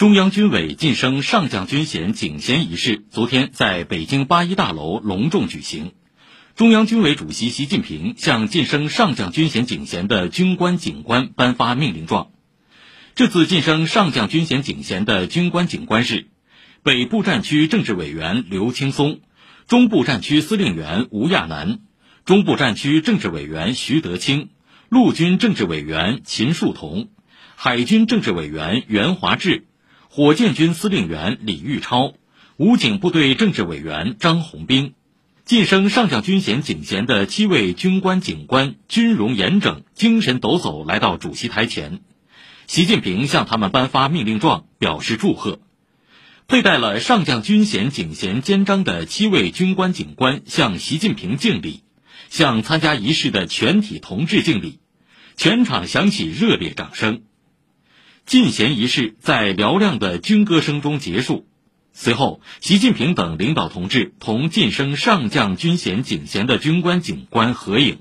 中央军委晋升上将军衔警衔仪式昨天在北京八一大楼隆重举行。中央军委主席习近平向晋升上将军衔警衔的军官警官颁发命令状。这次晋升上将军衔警衔的军官警官是北部战区政治委员刘青松、中部战区司令员吴亚楠、中部战区政治委员徐德清、陆军政治委员秦树同、海军政治委员袁华志。火箭军司令员李玉超，武警部队政治委员张红兵，晋升上将军衔警衔的七位军官警官军容严整、精神抖擞来到主席台前，习近平向他们颁发命令状，表示祝贺。佩戴了上将军衔警衔肩章的七位军官警官向习近平敬礼，向参加仪式的全体同志敬礼，全场响起热烈掌声。进衔仪式在嘹亮的军歌声中结束，随后，习近平等领导同志同晋升上将军衔警衔的军官警官合影。